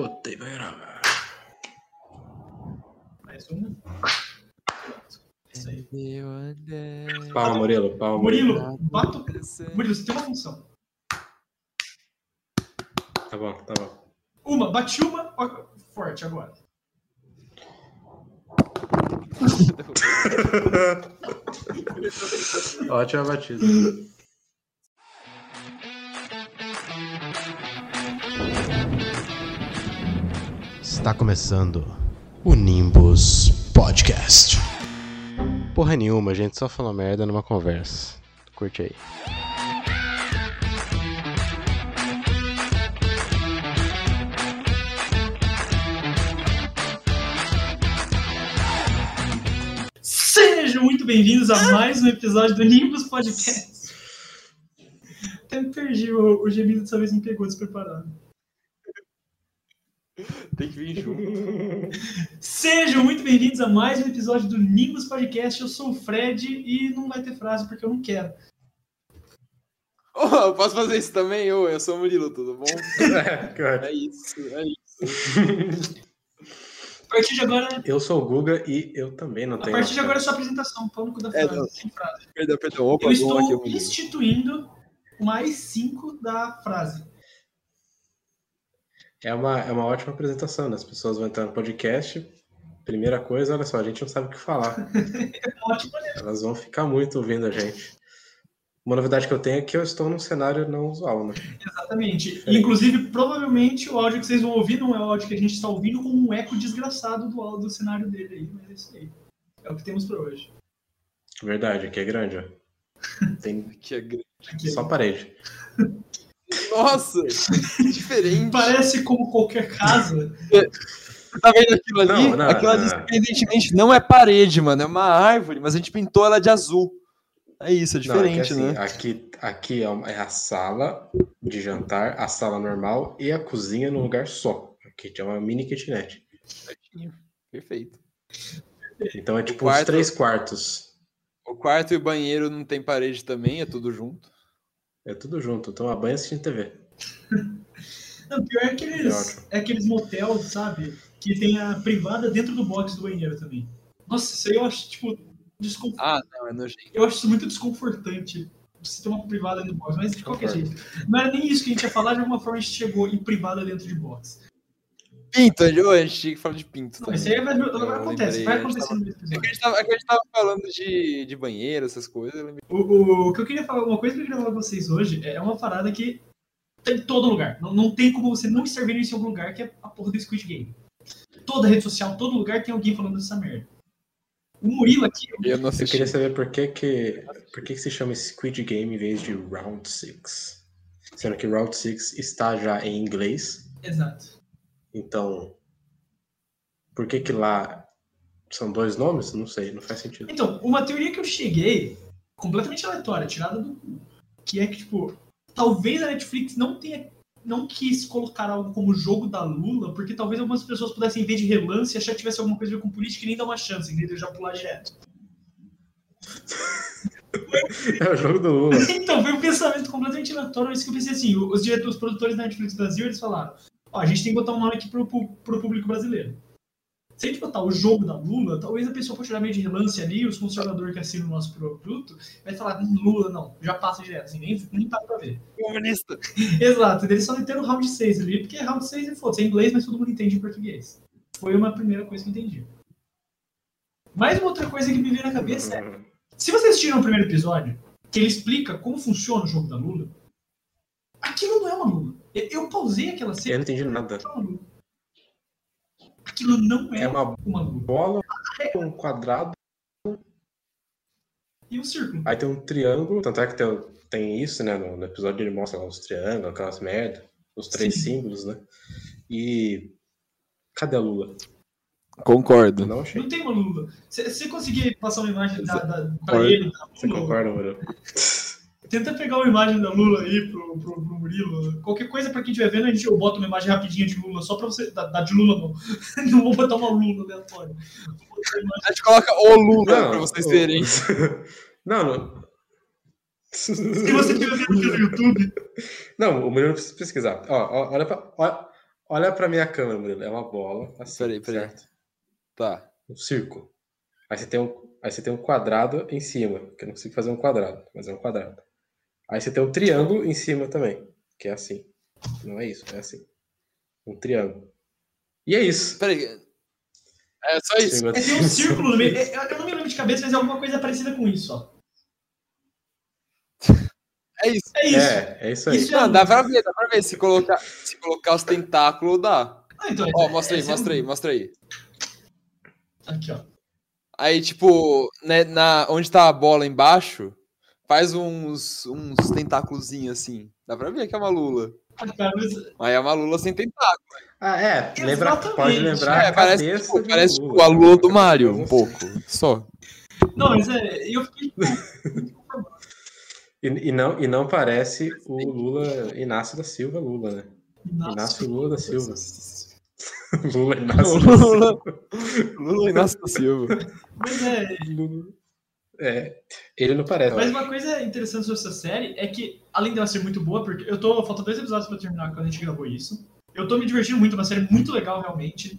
Puta, e vai gravar. Mais uma. Palma, Murilo, palma. Murilo, bata. Murilo, você tem uma função. Tá bom, tá bom. Uma, bate uma, ó, forte agora. Ótima batida. Está começando o Nimbus Podcast. Porra nenhuma, a gente só falou merda numa conversa. Curte aí. Sejam muito bem-vindos a mais um episódio do Nimbus Podcast. Até me perdi, o, o gemido dessa vez me pegou despreparado. Tem que vir junto. Sejam muito bem-vindos a mais um episódio do Nimbus Podcast. Eu sou o Fred e não vai ter frase porque eu não quero. Eu posso fazer isso também? Ô, eu sou o Murilo, tudo bom? É isso, é isso. A partir de agora, Eu sou o Guga e eu também não a tenho. partir de agora é sua apresentação, cu da É, frase, não. sem frase. Perdão, perdão. Opa, Eu estou aqui, instituindo mais cinco da frase. É uma, é uma ótima apresentação, né? As pessoas vão entrar no podcast. Primeira coisa, olha só, a gente não sabe o que falar. Ótimo, Elas vão ficar muito ouvindo a gente. Uma novidade que eu tenho é que eu estou num cenário não usual, né? exatamente. Inclusive, provavelmente o áudio que vocês vão ouvir não é o áudio que a gente está ouvindo com um eco desgraçado do, áudio- do cenário dele aí, mas é isso aí. É o que temos para hoje. Verdade, aqui é grande, ó. Tem Que é grande. Aqui. só parede. Nossa, diferente. Parece como qualquer casa. Tá vendo aquilo ali? Não, não, aquilo ali, não. surpreendentemente, não é parede, mano. É uma árvore, mas a gente pintou ela de azul. É isso, é Não, é que diferente, assim, né? Aqui, aqui é uma- é a sala de jantar, a sala normal e a cozinha num lugar só. Aqui é uma mini kitnet. Perfeito. Então é tipo quarto- uns três quartos. O quarto e o banheiro não tem parede também, é tudo junto. É tudo junto. Toma banho assistindo TV. Não, pior é Que aqueles, é aqueles motel, sabe? Que tem a privada dentro do box do banheiro também. Nossa, isso aí eu acho, tipo, descon... Ah, não, é nojento. eu acho isso muito desconfortante. Você ter uma privada dentro do box, mas de qualquer jeito. Não era nem isso que a gente ia falar, de alguma forma a gente chegou em privada dentro de box. Pinto, ô, a gente tinha que falar de pinto Não, também. isso aí vai, vai a gente acontecer no É que, a episódio. gente tava, é que a gente tava falando de, de banheiro, essas coisas. O, o, o que eu queria falar, uma coisa que eu queria falar pra vocês hoje é uma parada que tem em todo lugar. Não, não tem como você não estar vendo isso em algum lugar, que é a porra do Squid Game. Toda rede social, todo lugar tem alguém falando dessa merda. O Murilo aqui, Eu não Eu queria saber por que que, por que que se chama Squid Game em vez de Round 6. Sendo que Round 6 está já em inglês. exato. Então, por que que lá são dois nomes? Não sei, não faz sentido. Então, uma teoria que eu cheguei, completamente aleatória, tirada do cu, que é que, tipo, talvez a Netflix não tenha. Não quis colocar algo como jogo da Lula, porque talvez algumas pessoas pudessem ver de relance e achar que tivesse alguma coisa a ver com política e nem dar uma chance, entendeu? Já pular direto. É o jogo do Lula. Então, foi um pensamento completamente aleatório. Isso que eu pensei assim: os diretores, os produtores da Netflix Brasil, eles falaram: ó, a gente tem que botar um nome aqui pro, pro, pro público brasileiro. Se a gente botar o jogo da Lula, talvez a pessoa pode tirar meio de relance ali, os conservadores que assinam o nosso produto, vai falar: hum, Lula, não, já passa direto, assim, nem, nem tá pra ver. Comunista. Exato, eles só meteram o round 6 ali, porque round 6 é foda, é inglês, mas todo mundo entende em português. Foi uma primeira coisa que eu entendi. Mais uma outra coisa que me veio na cabeça é: se vocês assistiram o primeiro episódio, que ele explica como funciona o jogo da Lula, aquilo não é uma Lula. Eu, eu pausei aquela Eu cena. não entendi nada. é. Aquilo não é, É uma uma bola com um quadrado, E um círculo. aí tem um triângulo. Tanto é que tem, tem isso, né? No, no episódio ele mostra lá os triângulos, aquelas merda, os três Sim. símbolos, né? E. Cadê a Lula? Concordo. Não achei. Não tem uma Lula. Se você conseguir passar uma imagem da, da, pra Concordo. ele, Você concorda, Murilo? Tenta pegar uma imagem da Lula aí pro, pro, pro Murilo. Qualquer coisa pra quem estiver vendo, a gente eu boto uma imagem rapidinha de Lula, só pra você. Da, da de Lula não. Não vou botar uma Lula aleatória. A gente coloca o Lula Não, pra vocês o- verem. Não, não. Se você estiver vendo aqui no YouTube, Não, o Murilo precisa pesquisar. Ó, ó, olha, pra, olha, Olha pra minha câmera, Murilo. É uma bola. Assim, peraí, peraí. Certo? Tá. Um círculo. Aí você, tem um, aí você tem um quadrado em cima, que eu não consigo fazer um quadrado, mas é um quadrado. Aí você tem um triângulo em cima também, que é assim. Não é isso, é assim. Um triângulo. E é isso. Peraí. É só isso. É, tem um círculo no meio. É, eu não me lembro de cabeça, mas é alguma coisa parecida com isso, ó. É isso. É isso. É, é isso aí. Isso não, dá pra ver, dá pra ver. Se colocar, se colocar os tentáculos, dá. Ah, então, ó, mostra aí, mostra aí, mostra aí. Aqui, ó. Aí, tipo, né, na, onde tá a bola embaixo, faz uns, uns tentáculos assim. Dá pra ver que é uma lula. Mas é uma lula sem tentáculo. Ah, é. Lembra, pode lembrar. É, parece, tipo, parece tipo, a lula do Mario, um pouco. Só. Não, mas é. Eu fiquei. E, e, não, e não parece o Lula Inácio da Silva Lula, né? Inácio, Inácio Lula da Silva. Lula Inácio Lula, da Silva. Lula Inácio da Silva. Mas é. É, ele não parece. Mas uma coisa interessante sobre essa série é que, além dela ser muito boa, porque eu tô. Faltam dois episódios pra terminar quando a gente gravou isso. Eu tô me divertindo muito, uma série muito legal, realmente.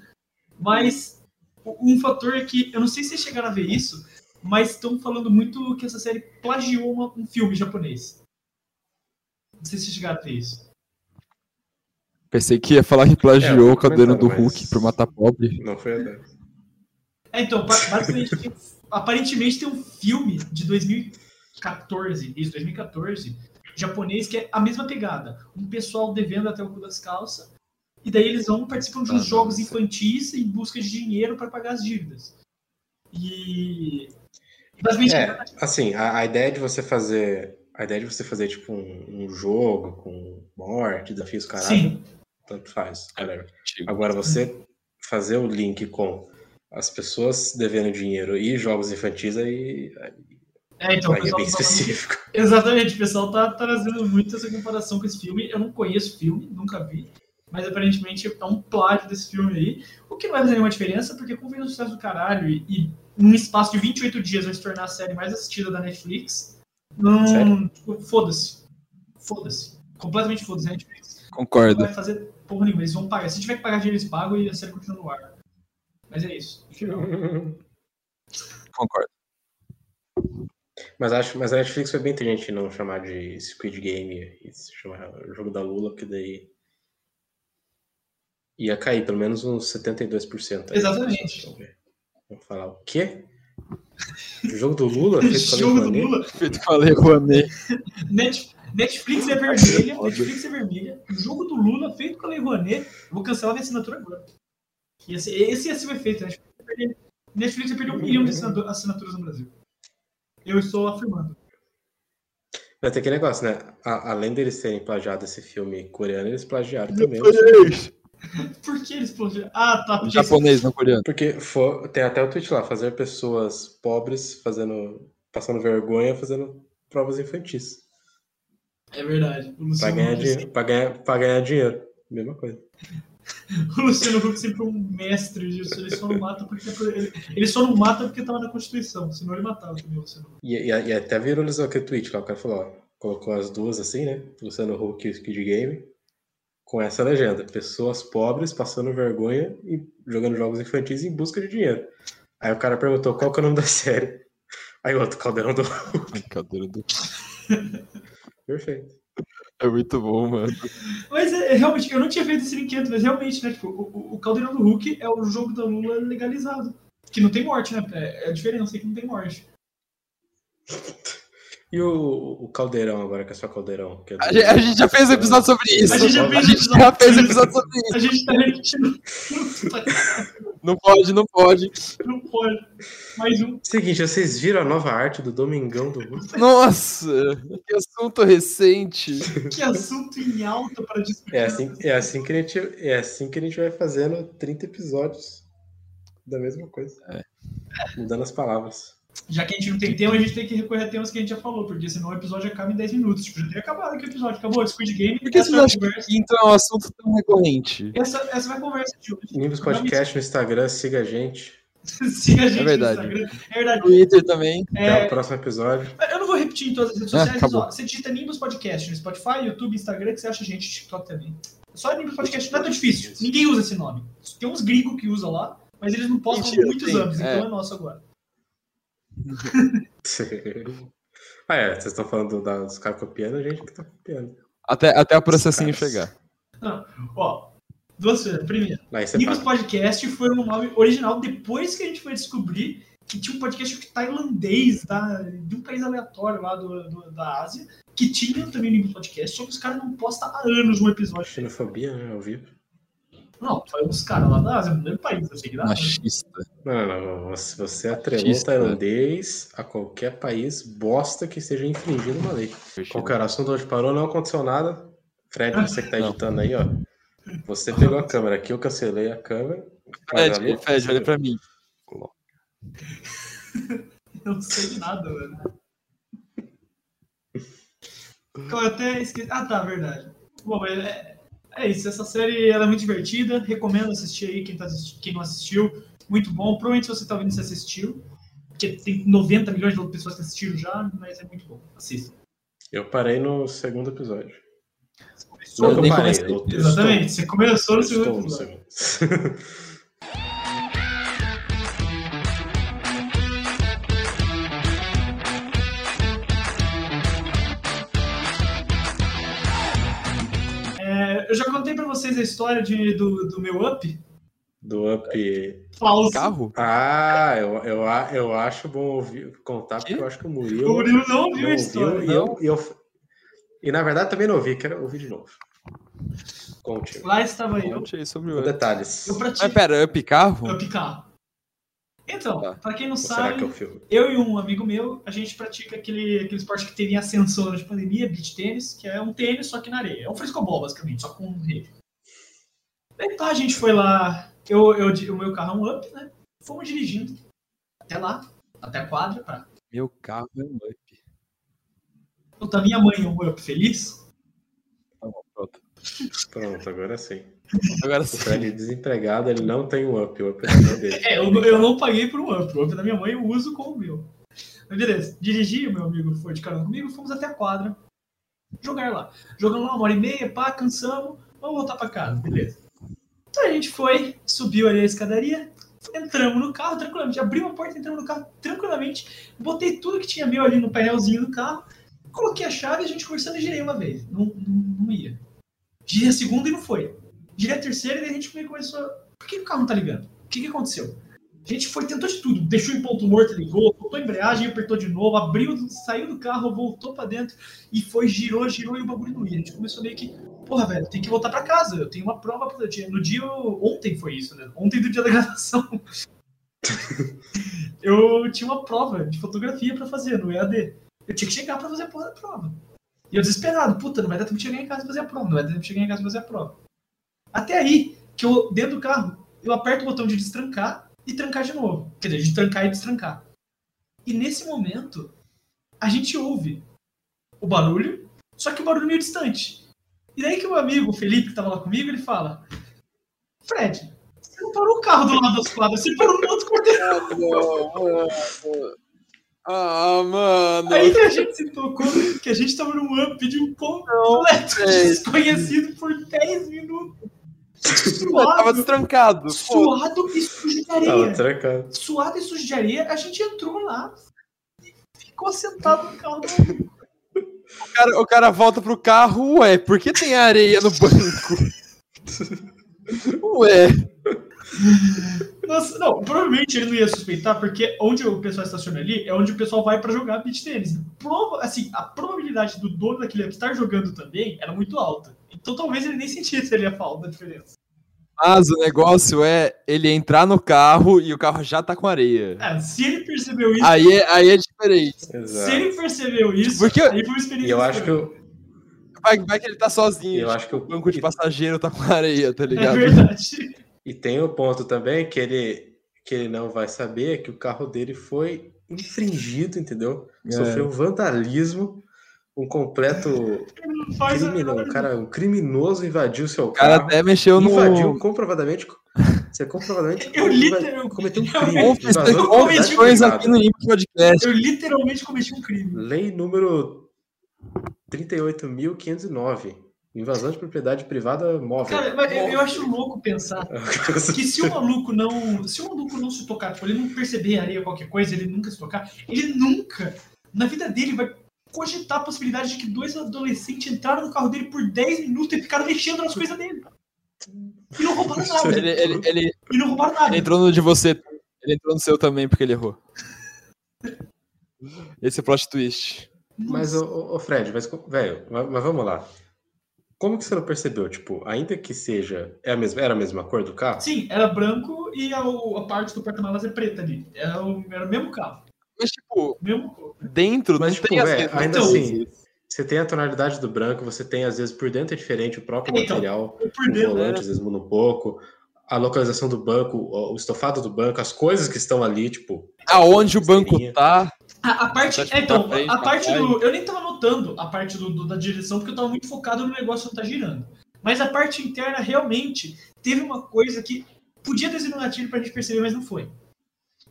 Mas um fator é que, eu não sei se vocês chegaram a ver isso, mas estão falando muito que essa série plagiou uma, um filme japonês. Não sei se vocês chegaram a ver isso. Pensei que ia falar que plagiou é, o caderno do Hulk pro matar pobre. Não foi a É, então, basicamente, aparentemente tem um filme de 2014, isso, 2014, japonês, que é a mesma pegada. Um pessoal devendo até o cu das calças, e daí eles vão participam de uns ah, jogos infantis em busca de dinheiro para pagar as dívidas. E é, assim, a, a, ideia de você fazer. A ideia de você fazer, tipo, um, um jogo com morte, desafios caralho, Sim. tanto faz, galera. Agora, você fazer o link com as pessoas devendo dinheiro e jogos infantis aí. É, então, aí é bem tá específico. Falando... Exatamente, o pessoal tá trazendo muito essa comparação com esse filme. Eu não conheço o filme, nunca vi. Mas aparentemente é um plágio desse filme aí. O que não vai fazer nenhuma diferença, porque como um sucesso do caralho e, e num espaço de 28 dias vai se tornar a série mais assistida da Netflix. Não, tipo, foda-se. Foda-se. Completamente foda-se a Netflix. Concordo. Não vai fazer porra nenhuma. Eles vão pagar. Se tiver que pagar dinheiro, eles pagam e a série continua no ar. Mas é isso. Concordo. Mas acho, mas a Netflix foi bem inteligente não chamar de Squid Game e se chamar jogo da Lula, porque daí ia cair pelo menos uns 72%. Aí, Exatamente. Vamos falar o quê? O jogo do Lula? Feito jogo do Lula? Feito com a Lei Rouanet. Netflix é vermelha, Netflix é vermelha. O jogo do Lula feito com a Lei Rouanet. Vou cancelar minha assinatura agora. Esse, esse ia ser o efeito. Netflix, Netflix ia perder um milhão de assinaturas no Brasil. Eu estou afirmando. Vai ter aquele negócio, né? A, além deles terem plagiado esse filme coreano, eles plagiaram também. Por que eles explodiram? Ah, tá. Em japonês, não coreano. Porque for, tem até o tweet lá, fazer pessoas pobres fazendo. passando vergonha fazendo provas infantis. É verdade. Pra ganhar, dinheiro, pra, ganhar, pra ganhar dinheiro. Mesma coisa. o Luciano Huck sempre foi um mestre disso. Ele só não mata porque. Ele, ele só não mata porque tava na Constituição, senão ele matava também o Luciano Huck. E, e, e até viralizou aquele tweet lá, o cara falou, ó, colocou as duas assim, né? Luciano Huck e o Skid Game com essa legenda: pessoas pobres passando vergonha e jogando jogos infantis em busca de dinheiro. Aí o cara perguntou qual que é o nome da série. Aí o outro, Caldeirão do Hulk. Caldeirão do Perfeito. É muito bom, mano. Mas é, realmente, eu não tinha feito esse brinquedo, mas realmente, né? Tipo, o, o Caldeirão do Hulk é o jogo da Lula legalizado. Que não tem morte, né? É, é a diferença, é que não tem morte. E o, o Caldeirão agora, que é só Caldeirão? É a, gente, a, gente, já fez um episódio sobre isso. A gente já fez, gente já fez episódio sobre isso. A gente tá repetindo. Não pode, não pode. Não pode. Mais um. Seguinte, vocês viram a nova arte do Domingão do Russo? Nossa, que assunto recente. Que assunto em alta para discutir. É assim, é, assim que a gente, é assim que a gente vai fazendo 30 episódios da mesma coisa. É. Mudando as palavras já que a gente não tem tema, a gente tem que recorrer a temas que a gente já falou, porque senão o episódio acaba em 10 minutos. Tipo, já teria acabado aqui o episódio, acabou. Squid Game. Por que você acha que então é um assunto tão recorrente? Essa, essa vai a conversa de hoje. Nimbus Podcast no Instagram, siga a gente. siga a gente é verdade. no Instagram. É verdade. Twitter também. É... Até o próximo episódio. Eu não vou repetir em todas as redes ah, sociais, ah, você digita Nimbus Podcast no Spotify, YouTube, Instagram, que você acha a gente, TikTok também. Só Nimbus Podcast não é tão difícil. Ninguém usa esse nome. Tem uns gringos que usam lá, mas eles não postam há muitos sim, anos, é. então é nosso agora. Ah, é, vocês estão falando dos caras copiando, a gente que tá copiando. Até, até o processinho chegar. Não, ó, duas coisas. Primeiro, Nimbus Podcast foi um nome original depois que a gente foi descobrir que tinha um podcast tailandês, tá? de um país aleatório lá do, do da Ásia, que tinha também Nimbus Podcast, só que os caras não postam há anos um episódio. Xenofobia, né? Ao vivo. Não, foi uns caras lá da Ásia, no país, eu sei que dá. Machista. Não, não, você, você atrelou o tailandês a qualquer país bosta que esteja infringindo uma lei. Qual que era o assunto hoje? Parou, não aconteceu nada. Fred, você que tá editando aí, ó. Você pegou a câmera aqui, eu cancelei a câmera. Fred, Fred, olha pra mim. eu não sei de nada, mano. Eu até esqueci. Ah, tá, verdade. Bom, é, é isso. Essa série ela é muito divertida. Recomendo assistir aí quem, tá assisti quem não assistiu. Muito bom. Provavelmente você tá vendo se assistiu. Porque tem 90 milhões de pessoas que assistiram já, mas é muito bom. Assista. Eu parei no segundo episódio. Não, eu parei, eu, Exatamente. Estou, você começou no segundo episódio. eu vocês a história de, do, do meu up. Do up. Falso. Carro? Ah, eu, eu, eu acho bom ouvir, contar, porque eu acho que o Murilo. O Murilo não ouviu a história. E, eu, e, eu, e na verdade também não ouvi, quero ouvir de novo. Conte. Lá estava eu. Conte aí sobre o detalhes. Eu pratico... Mas pera, up carro? Up carro. Então, tá. para quem não Ou sabe, é eu e um amigo meu, a gente pratica aquele, aquele esporte que teve em ascensão de pandemia, beach tênis, que é um tênis só que na areia. É um frescobol, basicamente, só com rede. Daí tá, a gente foi lá, eu, eu, o meu carro é um up, né? Fomos dirigindo até lá, até a quadra. Pra... Meu carro é um up. Puta, minha mãe é um up feliz. Tá pronto. Pronto, agora sim. Agora sim. O Fred desempregado, ele não tem um up, o up é dele. É, eu, eu não paguei por um up. O up da minha mãe eu uso como o meu. Mas beleza, dirigi, meu amigo foi de carona comigo, fomos até a quadra. Jogar lá. Jogamos lá uma hora e meia, pá, cansamos, vamos voltar pra casa, beleza. Então a gente foi, subiu ali a escadaria, entramos no carro tranquilamente, abrimos a porta, entramos no carro tranquilamente, botei tudo que tinha meu ali no painelzinho do carro, coloquei a chave e a gente conversando e girei uma vez. Não, não, não ia. Girei a segunda e não foi girei a terceira e a gente começou. Por que o carro não tá ligando? O que, que aconteceu? A gente foi, tentou de tudo, deixou em ponto morto, ligou, botou a embreagem, apertou de novo, abriu, saiu do carro, voltou para dentro e foi, girou, girou e o bagulho não ia. A gente começou meio que, porra, velho, tem que voltar para casa, eu tenho uma prova pra dia. No dia, ontem foi isso, né? Ontem do dia da gravação. eu tinha uma prova de fotografia para fazer no EAD. Eu tinha que chegar para fazer a porra da prova. E eu desesperado, puta, não vai dar tempo de chegar em casa e fazer a prova, não vai dar tempo de chegar em casa e fazer a prova. Até aí, que eu, dentro do carro, eu aperto o botão de destrancar e trancar de novo. Quer dizer, de trancar e destrancar. E nesse momento, a gente ouve o barulho, só que o barulho meio distante. E daí que o amigo, o Felipe, que estava lá comigo, ele fala: Fred, você não parou o carro do lado das quadras, você parou no outro quarteirão. Ah, mano. Aí a gente se tocou que a gente tava num up de um completo desconhecido por 10 minutos. Suado, tava destrancado. Suado e sujo de areia. Suado e sujo de areia, a gente entrou lá e ficou sentado no carro do o cara, o cara volta pro carro, ué, por que tem areia no banco? ué. Nossa, não, provavelmente ele não ia suspeitar, porque onde o pessoal estaciona ali é onde o pessoal vai para jogar beat tênis. Prova, assim, a probabilidade do dono daquele estar jogando também era muito alta. Então talvez ele nem sentisse ali a falta da diferença. Mas o negócio é ele entrar no carro e o carro já tá com areia. É, se ele percebeu isso. Aí é, aí é diferente. Exato. Se ele percebeu isso, Porque aí foi uma experiência. E eu acho que eu, vai, vai, que ele tá sozinho. Eu acho que o banco de passageiro tá com areia, tá ligado? É verdade. E tem o ponto também que ele, que ele não vai saber que o carro dele foi infringido, entendeu? É. Sofreu vandalismo, um completo criminoso. Um cara, um criminoso invadiu seu carro. O cara até mexeu no. Invadiu comprovadamente. Você comprovadamente eu literalmente cometeu um crime. Confissões aqui no Podcast. Eu literalmente cometi um crime. Lei número 38.509 Invasão de propriedade privada móvel. Cara, mas eu, eu acho louco pensar que se o maluco não. Se o maluco não se tocar, tipo, ele não perceber areia qualquer coisa, ele nunca se tocar, ele nunca, na vida dele, vai cogitar a possibilidade de que dois adolescentes entraram no carro dele por 10 minutos e ficaram mexendo nas coisas dele. E não roubaram nada. Ele, ele, ele E não roubaram nada. entrou no de você. Ele entrou no seu também porque ele errou. Esse é o plot twist. Mas, ô, Fred, mas, velho, mas, mas vamos lá. Como que você não percebeu? Tipo, ainda que seja. É a mesma, era a mesma cor do carro? Sim, era branco e a, a parte do porta-malas é preta ali. Era o, era o mesmo carro. Tipo, Mesmo dentro Mas, não tipo, tem mesmas ainda assim, você tem a tonalidade do branco, você tem, às vezes, por dentro é diferente, o próprio Então, material, Por o dentro, volante, né? às vezes muda um pouco. A localização do banco, o estofado do banco, as coisas que estão ali, tipo. Aonde o banco tá. A, a parte, Tá, tipo, é, então, frente, a pra parte do. Eu nem tava notando a parte do, do- da direção, porque eu tava muito focado no negócio que tá girando. Mas a parte interna realmente teve uma coisa que podia ter sido um gatilho pra gente perceber, mas não foi.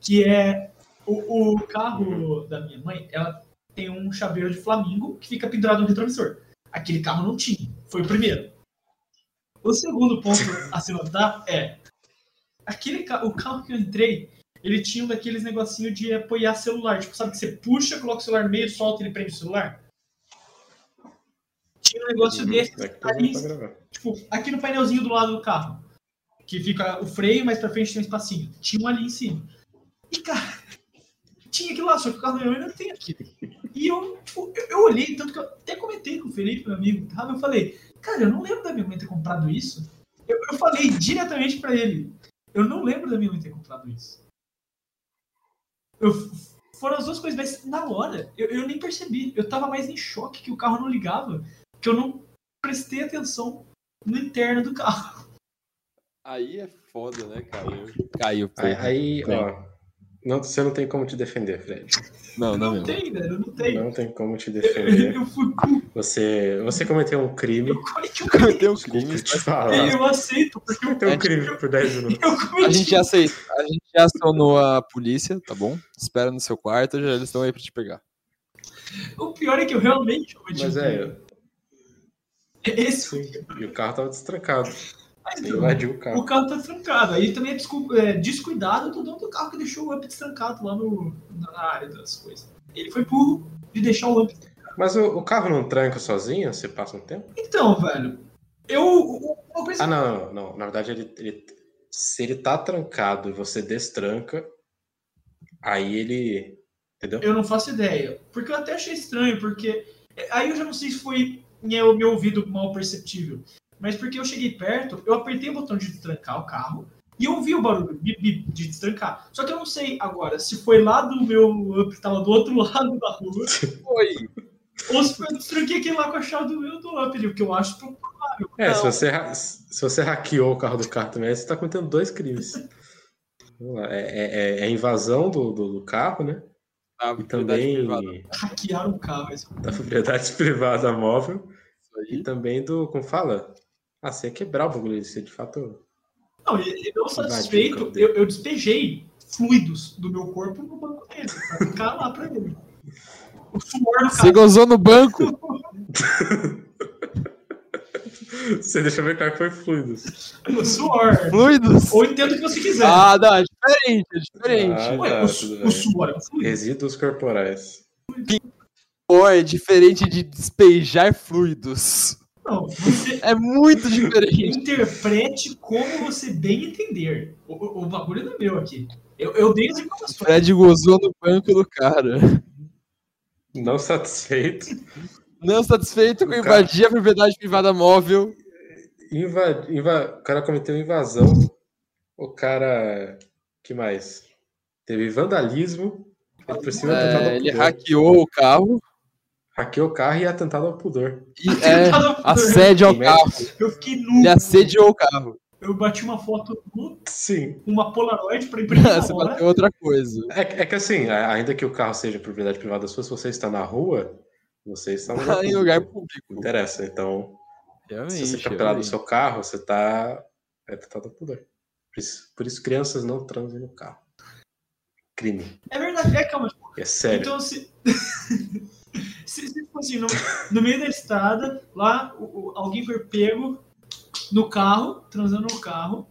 Que é o, o carro da minha mãe, ela tem um chaveiro de flamingo que fica pendurado no retrovisor. Aquele carro não tinha. Foi o primeiro. O segundo ponto a se notar é aquele ca- o carro que eu entrei, ele tinha um daqueles negocinho de apoiar celular. Tipo, sabe que você puxa, coloca o celular no meio, solta e ele prende o celular? Tinha um negócio desse É ali, pra gravar. tipo, aqui no painelzinho do lado do carro. Que fica o freio, mas pra frente tem um espacinho. Tinha um ali em cima. E, cara, tinha aquilo lá, só que o carro da minha mãe não tem aquilo. E eu, tipo, eu, eu olhei, tanto que eu até comentei com o Felipe, meu amigo, tava, eu falei, cara, eu não lembro da minha mãe ter comprado isso. Eu, eu falei diretamente pra ele, eu não lembro da minha mãe ter comprado isso. Eu, foram as duas coisas, mas na hora, eu, eu nem percebi. Eu tava mais em choque que o carro não ligava, que eu não prestei atenção no interno do carro. Aí é foda, né? Caiu. Caiu, pô. Aí, aí, ó. Não, você não tem como te defender, Fred. Não, não, Não mesmo. tem, velho, não tem. Não tem como te Eu, defender. eu fui Você, você cometeu um crime. eu cometi um Cometeu um crime. te falar. crime, eu aceito, porque eu, Cometeu um crime por 10 minutos. eu A gente já aceita. A gente já acionou a polícia, tá bom? Espera no seu quarto, já eles estão aí pra te pegar. O pior é que eu realmente cometi Mas um é, crime. Esse sim. E o carro tava destrancado. Mas, invadiu o o carro. carro tá trancado. Aí também é, descu- é, descuidado do dono do carro que deixou o Up destrancado lá no, na área das coisas. Ele foi burro de deixar o Up. Mas o, o carro não tranca sozinho? Você passa um tempo? Então, velho, eu. o- Uma coisa Ah, não, não, não. Na verdade, ele, ele- se ele tá trancado e você destranca, aí ele. Entendeu? Eu não faço ideia. Porque eu até achei estranho, porque. Aí eu já não sei se foi meu, meu ouvido mal perceptível. Mas porque eu cheguei perto, eu apertei o botão de destrancar o carro e eu ouvi o barulho bip, bip, de destrancar. Só que eu não sei agora se foi lá do meu up que tava do outro lado da rua, Foi. ou se foi eu destranquei aquele lá com a chave do meu do up ali, o que eu acho provável. É, se você, se você hackeou o carro do carro também, você tá cometendo dois crimes. É, é- é- é a invasão do, do, do carro, né? Tá, E também privada. Hackearam o carro. Isso. da propriedade privada móvel. E também do. Como fala? Ah, você ia quebrar o bagulho, você de fato. Não, e, e o satisfeito, eu, eu despejei fluidos do meu corpo no banco dele, pra ficar lá pra ele. O suor no Você carro. gozou no banco? Você deixa ver claro que foi fluidos. O suor. Fluidos? Ou entendo o que você quiser. Ah, não, é diferente, é diferente. Ah, Ué, tá, o, bem. o suor é fluido. Resíduos corporais. Pô, é diferente de despejar fluidos. Não, você É muito diferente. interprete como você bem entender. O, o- o bagulho não é meu aqui. Eu, eu dei as informações. Fred gozou no banco do cara. Não satisfeito. Não satisfeito com O cara- invadir a propriedade privada móvel. Inva... Inva... O cara cometeu invasão. O cara. que mais? Teve vandalismo. Ele por cima atentado ao É, ele hackeou o carro. Hackeou o carro e atentado ao pudor. E, é, Atentado ao pudor. assédio ao carro. Eu fiquei nu. Ele assediou o carro. Eu bati uma foto nu, Sim. uma Polaroid pra imprimir Você hora. bateu outra coisa. É, é que assim, ainda que o carro seja propriedade privada sua, se você está na rua, você está no em lugar público. Não interessa. Então, Realmente. se você ficar pelado no seu carro, você está é atentado ao pudor. Por isso, por isso crianças não transem no carro. Crime. É verdade, é calma. É sério. Então, se, se, se tipo assim, no, no, meio da estrada, lá o, o, alguém foi pego no carro, transando no carro.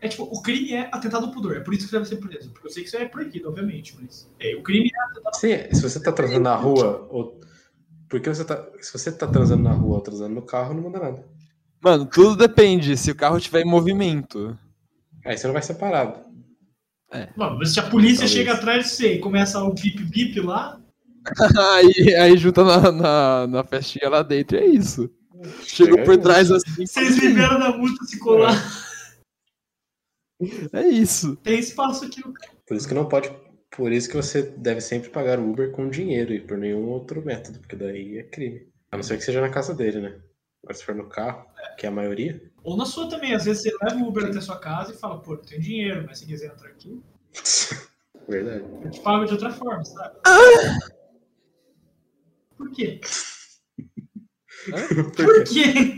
É tipo, o crime é atentado ao pudor, é por isso que você deve ser preso. Porque eu sei que isso é proibido, obviamente, mas. É, o crime é atentado Sim, se você tá transando na rua, ou. Porque você tá. Se você tá transando na rua ou transando no carro, não muda nada. Mano, tudo depende. Se o carro estiver em movimento. Aí você não vai ser parado. É. Mano, mas se a polícia Talvez. chega atrás de você e começa o bip-bip lá. aí, aí junta na, na, na, festinha lá dentro, é isso. Chegou é por trás assim. Vocês liberam da multa se colar. É. é isso. Tem espaço aqui no Por isso que não pode. Por isso que você deve sempre pagar o Uber com dinheiro e por nenhum outro método, porque daí é crime. A não ser que seja na casa dele, né? Mas se for no carro, que é a maioria. Ou na sua também. Às vezes você leva o Uber até sua casa e fala, pô, eu tenho dinheiro, mas se quiser entrar aqui. Verdade. Eu te pago de outra forma, sabe? Ah! Por quê? Por, Por quê?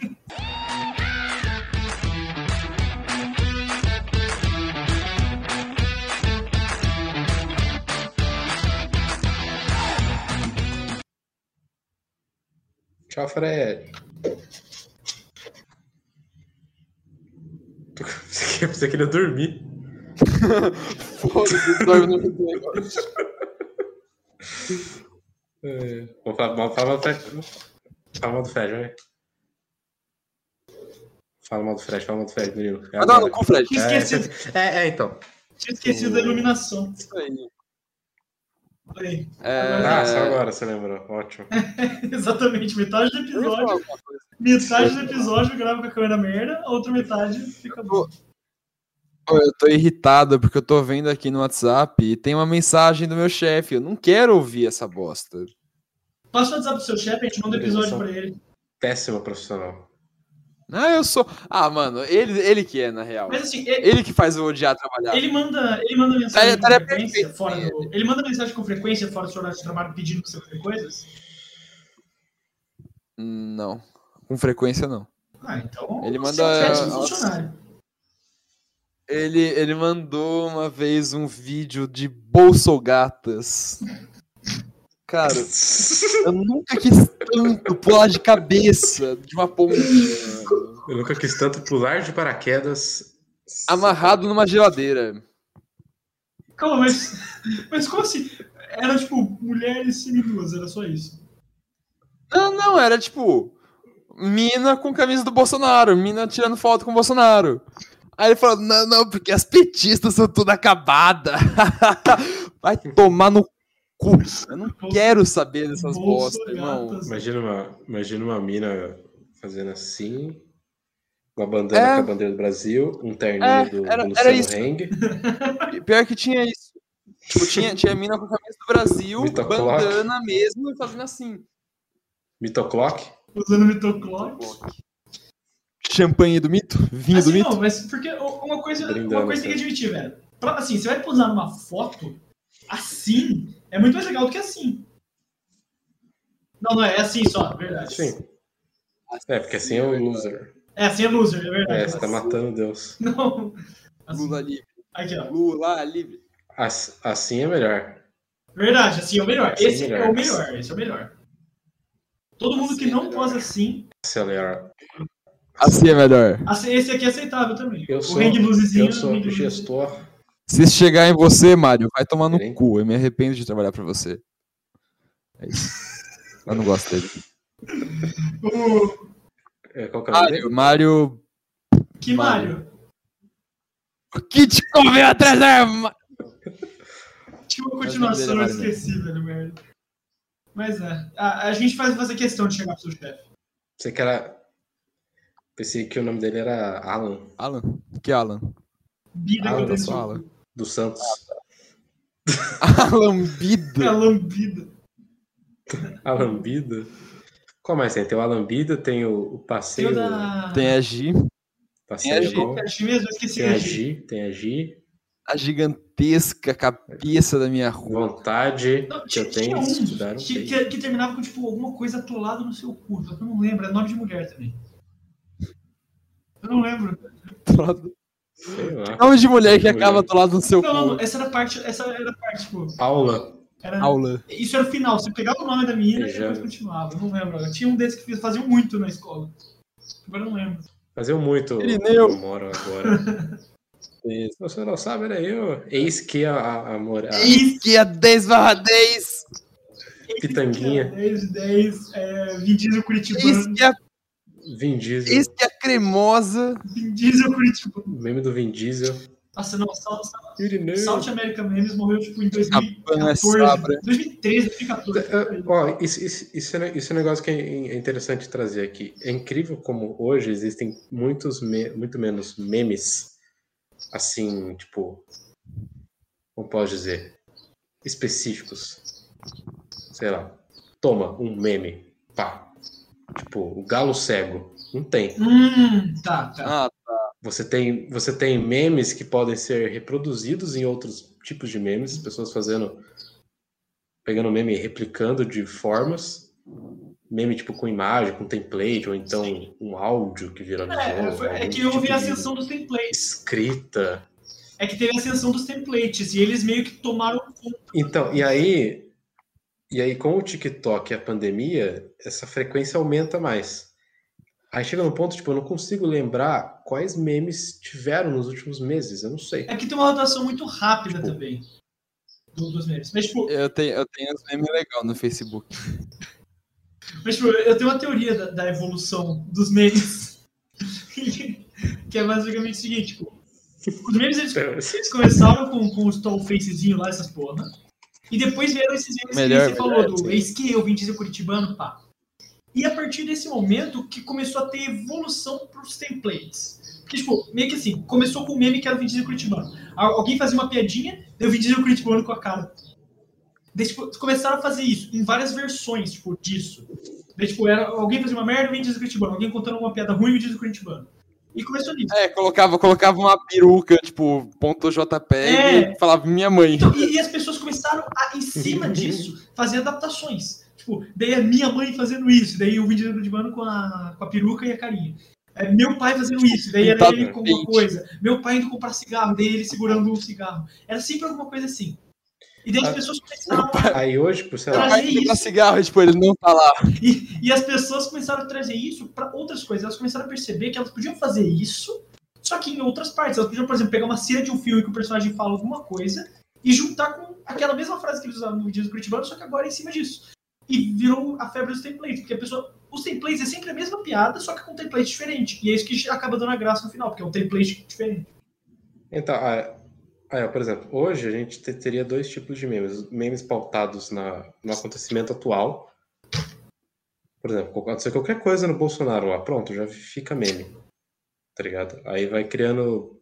Tchau, Fred. Você queria dormir. Foda-se, dorme no negócio. Vou falar mal, fala mal do Fred. Fala mal do Fred, vai. Fala mal do Fred, fala mal do Fred, menino. É não, não, com o Fred. Tinha esquecido. É, é, então. Tinha esquecido da iluminação. Isso aí. Aí. É... Ah, só agora você lembrou. Ótimo. Exatamente, metade do episódio. Metade do episódio grava com a câmera merda, a outra metade fica boa. Eu tô irritado porque eu tô vendo aqui no WhatsApp e tem uma mensagem do meu chefe. Eu não quero ouvir essa bosta. Passa o WhatsApp pro seu chefe, a gente manda um episódio pra ele. Péssimo profissional. Ah, eu sou. Ah, mano, ele, ele que é, na real. Mas assim, ele, ele que faz o odiar trabalhar. Ele manda, ele manda mensagem com frequência fora do, Ele manda mensagem com frequência fora do seu horário de trabalho pedindo pra você fazer coisas? Não. Com frequência não. Ah, então. Ele manda. Ele, ele mandou uma vez um vídeo de bolsogatas. Cara, eu nunca quis tanto pular de cabeça de uma ponte. Eu nunca quis tanto pular de paraquedas. Amarrado numa geladeira. Calma, mas. Mas como assim? Era tipo mulheres seminuas, era só isso. Não, não, era tipo. Mina com camisa do Bolsonaro, mina tirando foto com o Bolsonaro. Aí ele falou: não, não, porque as petistas são tudo acabada. Vai tomar no cu. Eu não quero saber dessas bostas, irmão. Imagina uma, imagina uma mina fazendo assim, com a bandana é. com a bandeira do Brasil, um terninho é, do, era, do Luciano era isso. Heng. Pior que tinha isso. Tipo, tinha, tinha mina com a camisa do Brasil, bandana mesmo, e fazendo assim. Mitoclock? Usando mitoclock. Champanhe do mito? Vinho assim, do mito? Não, mas porque uma coisa, uma coisa tem que admitir, velho. Assim, você vai posar numa foto assim, é muito mais legal do que assim. Não, não é, é assim só, verdade. Sim. É, porque assim é o loser. É, assim é loser, é verdade. É, você tá matando Deus. Não. Assim. Lula livre. Aqui, ó. Lula livre. Assim é melhor. Verdade, assim é o melhor. Assim esse é, melhor. é, o melhor, esse é o melhor. Todo mundo assim que não é posa assim. Esse é melhor. Assim é melhor. Assim, esse aqui é aceitável também. Eu sou, o hang Eu sou gestor. Se chegar em você, Mário, vai tomar no cu. Eu me arrependo de trabalhar pra você. É isso. Eu não gosto dele. É, qual que é Mário, Mário. Que Mário? O que te convém atrás da. Tinha uma continuação, eu esqueci, velho, merda. Mas é. A, a gente faz fazer questão de chegar pro seu chefe. Você que era. Pensei que o nome dele era Alan. Alan? Que Alan? Bida Alan, da Alan. Do Santos. Alambida. Alambida. Alambida? Qual mais tem? Tem o Alambida, tem o, o Passeio. Tem, da... tem a Gi. Passeio tem a Gi. Tem a Gi mesmo, eu esqueci tem a Gi. Tem a Gi. A gigantesca cabeça da minha rua. Vontade não, que eu tenho um, de estudar. Que, que, que, terminava com tipo, alguma coisa atolada no seu cu. Eu não lembro. É nome de mulher também. Eu não lembro. Atolado. Nome de mulher que acaba do lado do seu não, cu. Não, essa era a parte. Essa era a parte, tipo. Paula. Era, Aula. isso era o final. Você pegava o nome da menina e depois continuava. Eu não lembro. Eu tinha um desses que faziam muito na escola. Agora eu não lembro. Fazia muito. Irineu. Eu moro agora. Isso. Você não sabe, era eu. Eis que a, a, a, a Isso, Que é 10 barra 10. pitanguinha, 10 de 10, é, Vin Diesel Eis Curitibano. que é, Vin Diesel, eis que é cremosa. Vin Diesel Curitibano. meme do Vin Diesel. Nossa, não, South, South, Irineu. South American Memes morreu tipo em Capanga 2014. Sabra. 2013, 2014. É, Ó, isso, isso, isso, é, isso é um negócio que é interessante trazer aqui. É incrível como hoje existem muitos me- muito menos memes, assim, tipo, como posso dizer, específicos. Sei lá, toma um meme, pá. Tipo, o galo cego. Não tem. Hum, tá, tá. Ah, Você tem, você tem memes que podem ser reproduzidos em outros tipos de memes, pessoas fazendo. pegando meme e replicando de formas. Meme tipo com imagem, com template, ou então Sim. um áudio que viralizou. É, é que houve tipo a ascensão dos templates. Escrita. É que teve a ascensão dos templates. E eles meio que tomaram conta. Então, e aí. E aí, com o TikTok e a pandemia, essa frequência aumenta mais. Aí chega num ponto, tipo, eu não consigo lembrar quais memes tiveram nos últimos meses, eu não sei. É que tem uma rotação muito rápida Tipo- também. do- dos memes. Mas, tipo, eu tenho, eu tenho uns memes legais no Facebook. Mas, tipo, eu tenho uma teoria da, da evolução dos memes. que é basicamente o seguinte, tipo, os memes eles, eles começaram com, com os tall facezinho lá, essas porra. E depois vieram esses memes Melhor, que você melhor, falou, do eis que eu vim dizer curitibano, pá. E a partir desse momento que começou a ter evolução pros templates. Porque, tipo, meio que assim, começou com um meme que era o Vin Diesel Curitibano. Al- Alguém fazia uma piadinha, deu o Vin Diesel Curitibano com a cara. Daí, tipo, começaram a fazer isso em várias versões, tipo, disso. Daí, tipo, era, alguém fazia uma merda, o Vin Diesel Curitibano. Alguém contando uma piada ruim, o Vin Diesel Curitibano. E começou nisso. É, colocava, colocava uma peruca, tipo, ponto JPEG É. e falava minha mãe. Então, e, e as pessoas começaram a, em cima disso, fazer adaptações. Tipo, daí a minha mãe fazendo isso, daí o Vin Diesel Curitibano com a, com a peruca e a carinha. É, meu pai fazendo isso, daí era ele com uma pente. coisa. Meu pai indo comprar cigarro, daí ele segurando um cigarro. Era sempre alguma coisa assim. E daí as Ah. pessoas começaram a Aí hoje, por sei lá, Trazer isso. cigarro e, tipo, ele não tá lá. E, e as pessoas começaram a trazer isso para outras coisas. Elas começaram a perceber que elas podiam fazer isso, só que em outras partes. Elas podiam, por exemplo, pegar uma cena de um filme que o personagem fala alguma coisa e juntar com aquela mesma frase que eles usavam no vídeo do Curitibano, só que agora em cima disso. E virou a febre dos templates, porque a pessoa. Os templates é sempre a mesma piada, só que com um template diferente. E é isso que acaba dando a graça no final, porque é um template diferente. Então, ah, ah, por exemplo, hoje a gente te- teria dois tipos de memes. Memes pautados na, no acontecimento atual. Por exemplo, acontecer qualquer coisa no Bolsonaro lá, pronto, já fica meme. Tá ligado? Aí vai criando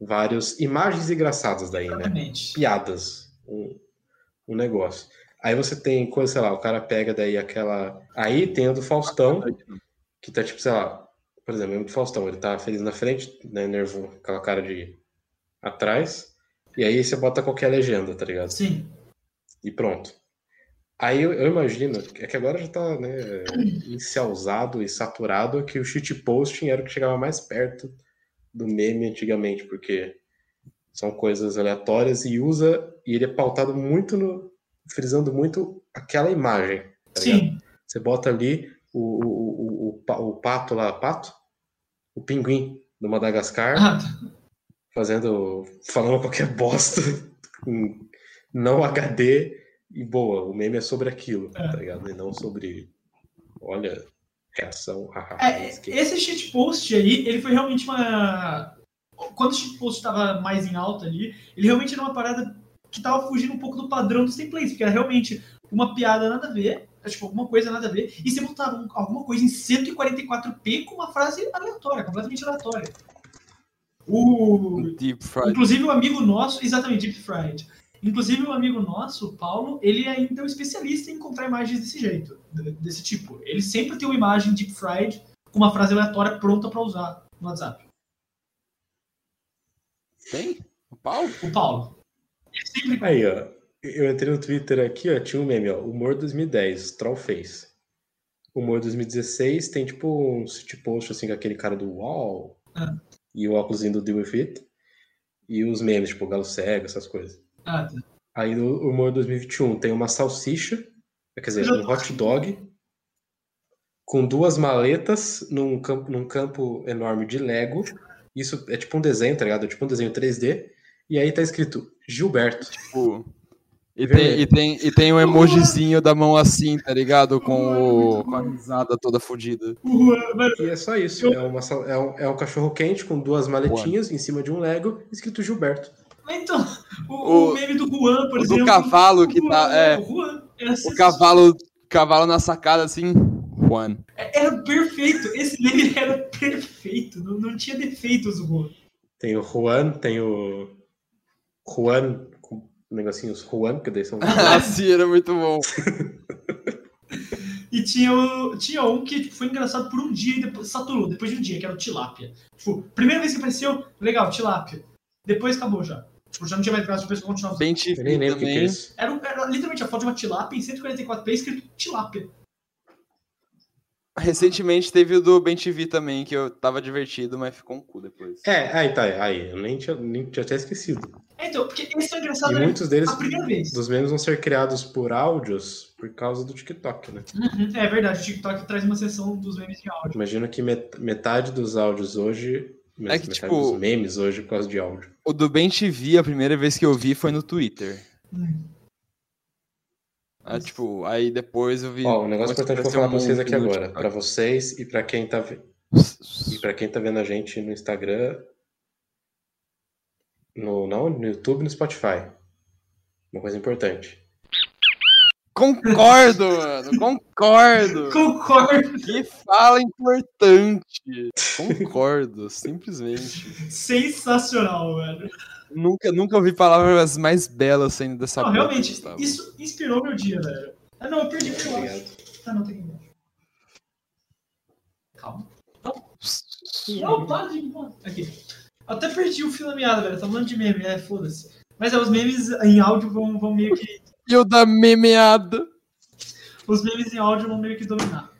várias imagens engraçadas daí, né? Exatamente. Piadas, um, um negócio. Aí você tem coisa, sei lá, o cara pega daí aquela. Aí tem o do Faustão, que tá tipo, sei lá, por exemplo, lembra do Faustão, ele tá feliz na frente, né, nervoso, aquela cara de atrás, e aí você bota qualquer legenda, tá ligado? Sim. E pronto. Aí eu, eu imagino, é que agora já tá, né, inicializado e saturado, que o shitposting era o que chegava mais perto do meme antigamente, porque são coisas aleatórias e usa, e ele é pautado muito no, frisando muito aquela imagem, tá ligado? Sim. Você bota ali o, o, o, o, pa- o pato lá, pato? O pinguim do Madagascar, Ah, fazendo. falando qualquer bosta, não HD, e boa, o meme é sobre aquilo, É. tá ligado? E não sobre. Olha, reação. É, esse shitpost aí, ele foi realmente uma. Quando o shitpost estava mais em alta ali, ele realmente era uma parada que estava fugindo um pouco do padrão dos templates, porque era realmente uma piada nada a ver, tipo, alguma coisa nada a ver, e você botava um- alguma coisa em 144p com uma frase aleatória, completamente aleatória. O, Deep fried. Inclusive o amigo nosso, exatamente, Deep Fried. Inclusive o amigo nosso, o Paulo, ele ainda é um especialista em encontrar imagens desse jeito, desse tipo. Ele sempre tem uma imagem Deep Fried com uma frase aleatória pronta para usar no WhatsApp. Tem? O pau? O Paulo. Sempre... Aí, ó. Eu entrei no Twitter aqui, ó, tinha um meme, ó. Humor 2010, Trollface. Humor 2016 tem tipo um city post assim com aquele cara do UOL Ah. e o óculos do Deal With It. E os memes, tipo, Galo Cego, essas coisas. Ah, tá. Aí o humor 2021 tem uma salsicha, quer dizer, um hot dog com duas maletas num campo, num campo enorme de Lego. Isso é tipo um desenho, tá ligado? É tipo um desenho 3D. E aí tá escrito Gilberto. Tipo, e tem, e, tem, e tem um emojizinho da mão assim, tá ligado? Com, o, com a risada toda fodida. E é só isso. É, uma, é, um, é um cachorro quente com duas maletinhas em cima de um Lego, escrito Gilberto. Então, o, o, o meme do Juan, por exemplo. Do cavalo que tá. É, o, Juan, é o cavalo, cavalo na sacada assim. É, era perfeito. Esse meme era perfeito. Não, não tinha defeitos o Juan. Tem o Juan, tem o. Juan com negocinhos Juan, que daí são. ah, sim, era muito bom. e tinha, o, tinha um que tipo, foi engraçado por um dia e depois saturou, depois de um dia, que era o Tilápia. Tipo, primeira vez que apareceu, legal, Tilápia. Depois acabou já. Tipo, já não tinha mais graça, o pessoal continuava. Bem nem lembro o que, que é isso. Era, era literalmente a foto de uma tilápia em 144p escrito tilápia. Recentemente teve o do Ben TV também, que eu tava divertido, mas ficou um cu depois. É, aí tá, aí, eu nem tinha, nem tinha até esquecido. É, então, porque esse foi engraçado E né? muitos deles, a primeira vez. dos memes vão ser criados por áudios por causa do TikTok, né? Uhum, É verdade, o TikTok traz uma seção dos memes de áudio. Imagino que met- metade dos áudios hoje, É metade que, tipo- dos memes hoje por causa de áudio. O do Ben TV, a primeira vez que eu vi foi no Twitter. Hum. Ah, tipo, aí depois eu vi. Ó, um negócio a importante que eu vou falar pra vocês aqui agora, pra vocês e pra quem tá ve- e para quem tá vendo a gente no Instagram, no não, no YouTube, e no Spotify. Uma coisa importante. Concordo, mano, concordo. Concordo. Que fala importante. Concordo, simplesmente. Sensacional, velho. Nunca, nunca ouvi palavras mais belas saindo dessa Não, boca, realmente, Gustavo. isso inspirou meu dia, velho. Ah, não, eu perdi meu áudio. Ah, não, tem embaixo. Calma. Não, não para de ir Aqui. Eu até perdi o fio da meada, velho. Tá falando de meme, é, foda-se. Mas é, os memes em áudio vão, vão meio que. E o da memeada. Os memes em áudio vão meio que dominar.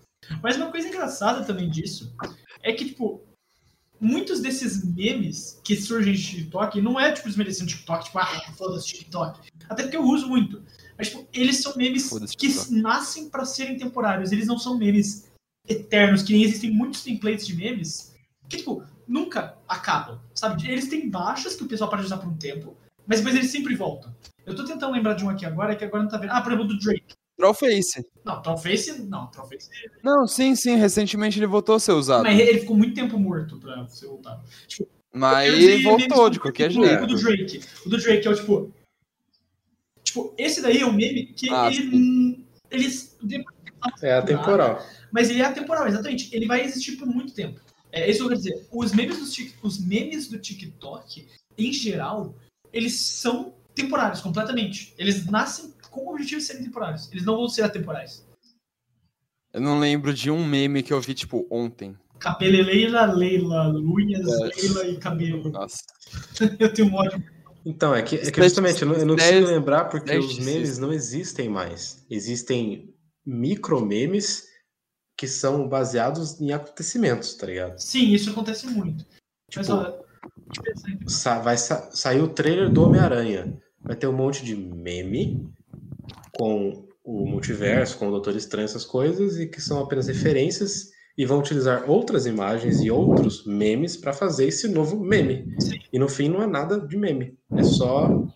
Mas uma coisa engraçada também disso é que, tipo, muitos desses memes que surgem de TikTok não é, tipo, desmerecendo TikTok, tipo, ah, foda-se TikTok. Até porque eu uso muito. Mas, tipo, eles são memes que nascem pra serem temporários. Eles não são memes eternos, que nem existem muitos templates de memes que, tipo, nunca acabam, sabe? Eles têm baixas que o pessoal para de usar por um tempo, mas depois eles sempre voltam. Eu tô tentando lembrar de um aqui agora, que agora não tá vendo. Ah, por exemplo, do Drake. Trollface. Não, Trollface, não, Trollface Não, sim, sim, recentemente ele voltou a ser usado. Mas ele ficou muito tempo morto pra ser voltado. Mas Eu ele voltou memes de qualquer tipo, jeito. O do Drake. O do Drake é o tipo. Tipo, esse daí é um meme que Ah, ele. hum, Eles. É atemporal. Mas ele é atemporal, exatamente. Ele vai existir por muito tempo. É isso que eu quero dizer. Os memes, do Tik- os memes do TikTok, em geral, eles são temporários, completamente. Eles nascem com o objetivo de serem temporários. Eles não vão ser atemporais. Eu não lembro de um meme que eu vi, tipo, ontem. Cabeleleila, Leila, unhas, É. Leila e cabelo. Nossa. Eu tenho um ódio. Então, é que, é que justamente eu não, eu não consigo lembrar porque os memes não existem mais. Existem micro-memes que são baseados em acontecimentos, tá ligado? Sim, isso acontece muito. Mas, Tipo, ó, pensar aqui. Sa vai sa sair o trailer do Homem-Aranha. Vai ter um monte de meme com o multiverso, com o Doutor Estranho, essas coisas, e que são apenas referências e vão utilizar outras imagens e outros memes para fazer esse novo meme. E no fim não é nada de meme, é só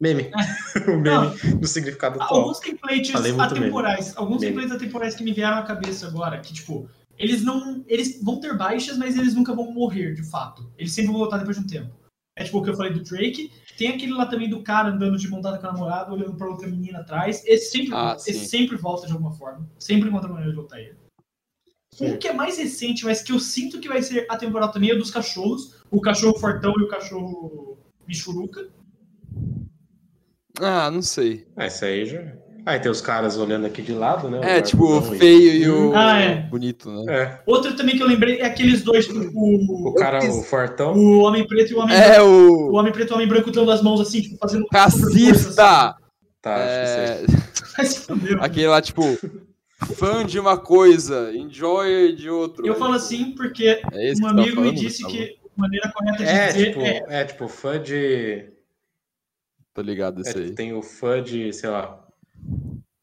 meme. o meme no significado atual. Alguns templates atemporais. Alguns Meme. templates atemporais que me vieram à cabeça agora, que, tipo, eles não. Eles vão ter baixas, mas eles nunca vão morrer, de fato. Eles sempre vão voltar depois de um tempo. É tipo o que eu falei do Drake. Tem aquele lá também do cara andando de montada com a namorada, olhando pra outra menina atrás. Esse sempre, Ah, esse sim. sempre volta de alguma forma. Sempre encontra maneira de voltar ele. Sim. Um que é mais recente, mas que eu sinto que vai ser atemporal também é dos cachorros. O cachorro fortão e o cachorro michuruca. Ah, não sei. Ah, isso aí já. Ah, e tem os caras olhando aqui de lado, né? É, tipo, o barbudão e- feio e o Ah, é. bonito, né? É, Outro também que eu lembrei é aqueles dois, tipo, o, o cara, o fortão. o homem preto e o homem branco. É O o homem preto e o homem branco dando as mãos assim, tipo, fazendo. racista! Tá, acho que sei. É, aquele lá, tipo, fã de uma coisa, enjoy de outro. Eu falo assim porque É esse um tá amigo me falando, disse que a maneira correta de É, dizer tipo, é. é tipo fã de. Tô ligado É, isso tipo, aí. tem o fã de, sei lá,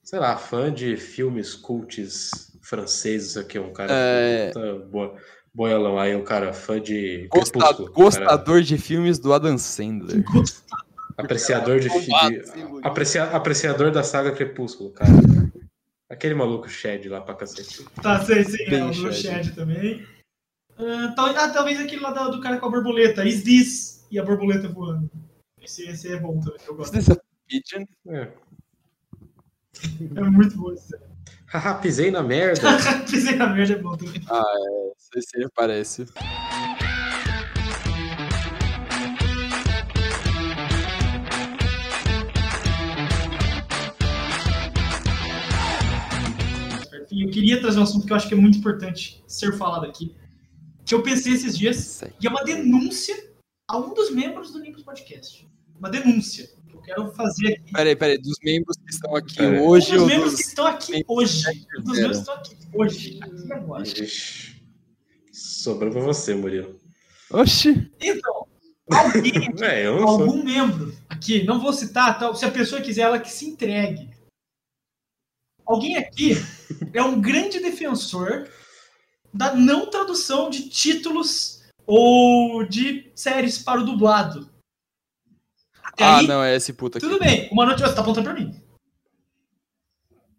sei lá, fã de filmes cults franceses, isso aqui, um cara É. puta bo- boiolão. Aí o cara fã de Gosta- Crepúsculo, Gostador de filmes do Adam Sandler. cara, apreciador de, aprecia- apreciador da saga Crepúsculo, cara. Aquele maluco Shed lá pra cacete. Tá, sei, sei, é, o Shed. Shed também. Ah, tal- ah, talvez aquele lá do cara com a borboleta. Is this? E a borboleta voando. Esse, esse é bom também, eu gosto. Esse é Pigeon. É. É muito bom. Haha, pisei na merda. Pisei na merda, é bom também. Esse aí parece. Enfim, eu queria trazer um assunto que eu acho que é muito importante ser falado aqui. Que eu pensei esses dias, Sei. e é uma denúncia a um dos membros do Nimbus Podcast. Uma denúncia quero fazer aqui. Peraí, peraí, dos membros que estão aqui Peraí. hoje dos ou membros dos... que estão aqui hoje. dos membros que estão aqui hoje. Aqui agora. Ixi. Sobrou pra você, Murilo. Oxi! Então, alguém É, eu não sou. algum membro aqui, não vou citar, tal, se a pessoa quiser, ela que se entregue. Alguém aqui é um grande defensor da não tradução de títulos ou de séries para o dublado. Até Ah, aí, não, é esse puto aqui. tudo bem. Uma noite você tá apontando pra mim.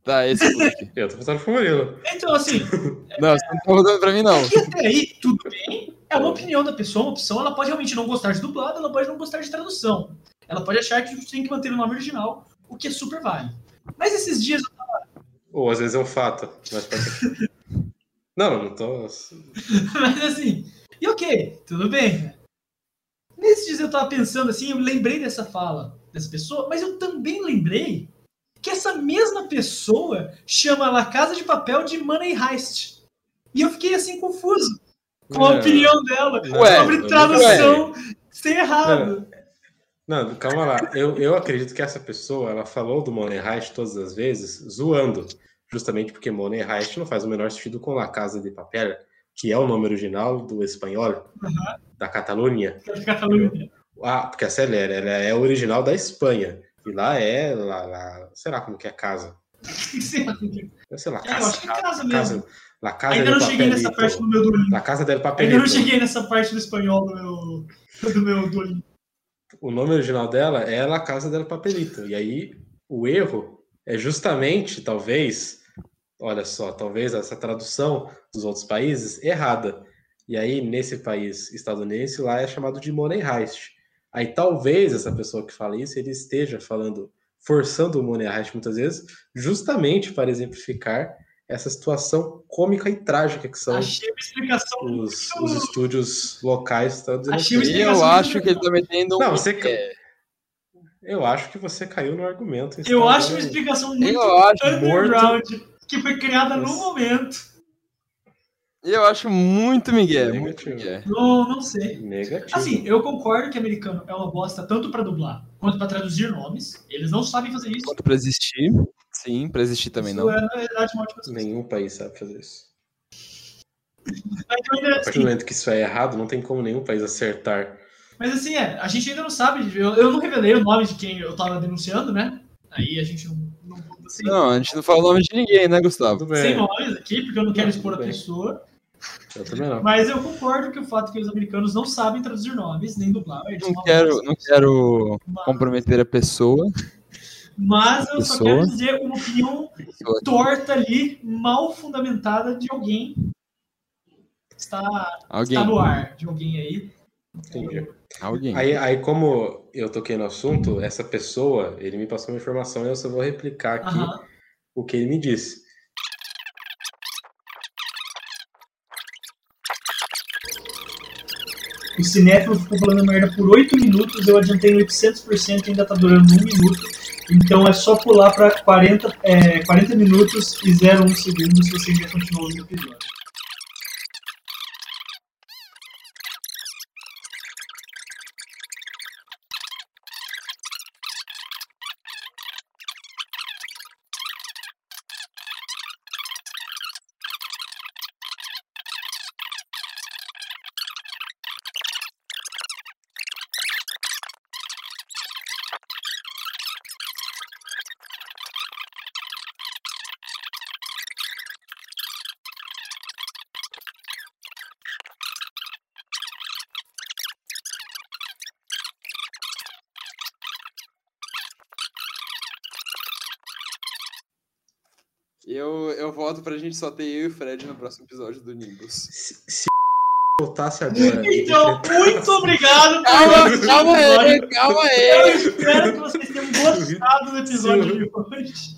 Tá, esse puto aqui. Eu tô pensando pro Murilo. Então, assim, Não, você não tá rodando pra mim, não. aqui até aí, tudo bem. É uma opinião da pessoa, uma opção. Ela pode realmente não gostar de dublado, ela pode não gostar de tradução. Ela pode achar que tem que manter o nome original, o que é super válido. Mas esses dias Ou às vezes é um fato. Mas pode ser. Não, não tô. Mas assim, e ok, tudo bem. né? Nesses dias eu tava pensando assim, eu lembrei dessa fala dessa pessoa, mas eu também lembrei que essa mesma pessoa chama La Casa de Papel de Money Heist. E eu fiquei assim confuso com a opinião dela Ué, sobre tradução ser errado. Não, calma lá. Eu, eu acredito que essa pessoa, ela falou do Money Heist todas as vezes, zoando. Justamente porque Money Heist não faz o menor sentido com La Casa de Papel, que é o nome original do espanhol, da Catalunha. De Catalunha. Ah, porque a série ela é original da Espanha. E lá é, lá, lá, sei lá como que é casa. Sei lá. Sei lá, É, eu acho que é casa mesmo. casa, La Casa Ainda não cheguei nessa parte do meu Duolingo. La Casa del Ainda Papelito. não cheguei nessa parte do espanhol do meu, do meu Duolingo. o nome original dela é La Casa del Papelito. E aí o erro é justamente, talvez, olha só, talvez essa tradução dos outros países errada. E aí, nesse país estadunidense, lá é chamado de Money Heist. Aí talvez essa pessoa que fala isso, ele esteja falando, forçando o Money Heist muitas vezes, justamente para exemplificar essa situação cômica e trágica que são os, os estúdios locais uma E eu acho que ele tá metendo um. Não, você- migué. Eu acho que você caiu no argumento. Eu está acho uma explicação muito Eu acho underground que foi criada no Nossa. momento. E eu acho muito migué, muito migué. Não, não sei. Negativo. Assim, eu concordo que americano é uma bosta tanto pra dublar quanto pra traduzir nomes. Eles não sabem fazer isso. Quanto pra existir. Sim, pra existir também isso não. é, na verdade, uma ótima. Nenhum país sabe fazer isso. Mas, ainda, A partir do assim, momento que isso é errado, não tem como nenhum país acertar. mas assim, é, a gente ainda não sabe. Eu, eu não revelei o nome de quem eu tava denunciando, né? Aí a gente não. Não assim, Não, a gente não fala o nome de ninguém, né, Gustavo? Sem nomes aqui, porque eu não quero expor a pessoa. Eu. Mas eu concordo que o fato que os americanos não sabem traduzir nomes, nem dublar. eles Não quero, não quero Mas- comprometer a pessoa. Mas eu só Pessoa. quero dizer uma opinião pessoa torta ali, mal fundamentada de alguém que está, Alguém. está no ar, de alguém aí. Entendi. Alguém. Aí, aí, como eu toquei no assunto, essa pessoa, ele me passou uma informação e eu só vou replicar aqui Aham. o que ele me disse. O cinéfilo ficou falando merda por 8 minutos, eu adiantei 800% e ainda tá durando 1 minuto. Então é só pular para 40, é, 40 minutos e 01 segundos se você ainda continuar o episódio. Pra gente só ter eu e o Fred no próximo episódio do Nimbus. Se, se voltasse agora. Então, muito obrigado Calma, calma aí, calma Eu aí. espero que vocês tenham gostado do episódio de hoje.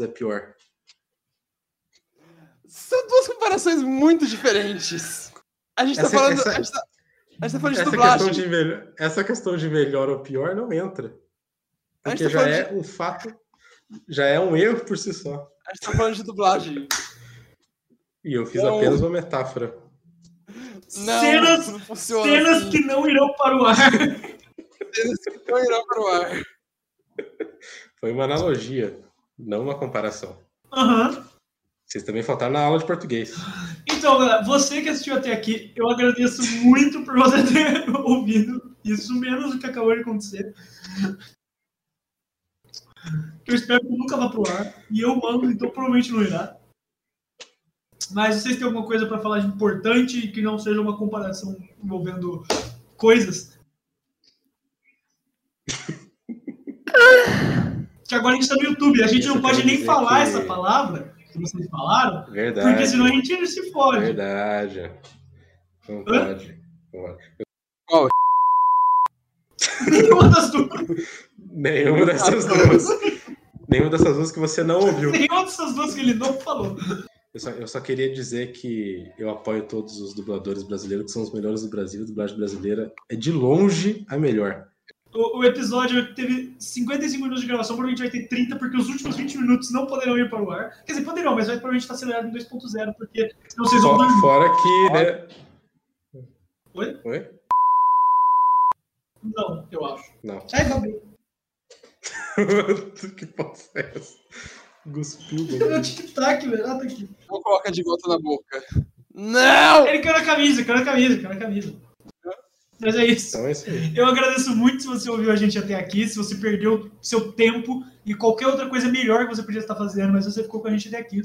é pior. São duas comparações muito diferentes. A gente tá Essa- falando. essa- A gente tá, a gente tá falando de Essa dublagem. questão de, melhor, essa questão de melhor ou pior não entra. Porque tá já é um fato, já é um erro por si só. A gente tá falando de dublagem. E eu fiz Não. apenas uma metáfora. Não, Cenas- não funciona Cenas assim. que não irão para o ar. Cenas que não irão para o ar. Foi uma analogia, não uma comparação. Aham. Vocês também faltaram na aula de português. Então, galera, você que assistiu até aqui, eu agradeço muito por você ter ouvido isso, menos o que acabou de acontecer. Eu espero que nunca vá pro ar. E eu mando, então provavelmente não irá. Mas vocês têm alguma coisa para falar de importante e que não seja uma comparação envolvendo coisas? Que agora a gente tá no YouTube, a gente Isso não pode nem falar que- essa palavra que vocês falaram, Verdade. porque senão a gente se fode. Verdade. Não Hã? pode. Não pode. Nenhuma das duas. Nenhuma dessas duas. Nenhuma dessas duas que você não ouviu. Nenhuma dessas duas que ele não falou. Eu só, eu só queria dizer que eu apoio todos os dubladores brasileiros, que são os melhores do Brasil. A dublagem brasileira é de longe a melhor. O, o episódio teve 55 minutos de gravação, provavelmente vai ter 30, porque os últimos 20 minutos não poderão ir para o ar. Quer dizer, poderão, mas vai provavelmente estar acelerado em 2.0, porque senão vocês vão Fo- dormir. Fora que, né? Oi? Oi? Não, eu acho. Não. Ai, Gabi. que porra é essa? Cuspiu. É meu tic-tac, velho. Ah, tá aqui. Não coloca de volta na boca. Não! Ele caiu na camisa, caiu na camisa, caiu na camisa. Mas é isso. Então é isso. Eu agradeço muito se você ouviu a gente até aqui, se você perdeu seu tempo e qualquer outra coisa melhor que você podia estar fazendo, mas você ficou com a gente até aqui.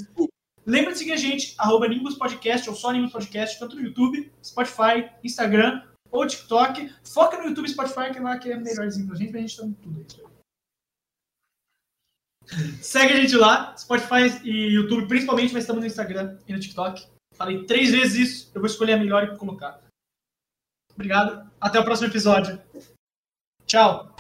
Lembre de seguir a gente, arroba Nimbus Podcast ou só Nimbus Podcast, tanto no YouTube, Spotify, Instagram ou TikTok. Foca no YouTube e Spotify, que é lá que é melhorzinho pra gente, mas a gente tá em tudo isso aí. Segue a gente lá, Spotify e YouTube principalmente, mas estamos no Instagram e no TikTok. Falei três vezes isso, eu vou escolher a melhor e colocar. Obrigado. Até o próximo episódio. Tchau.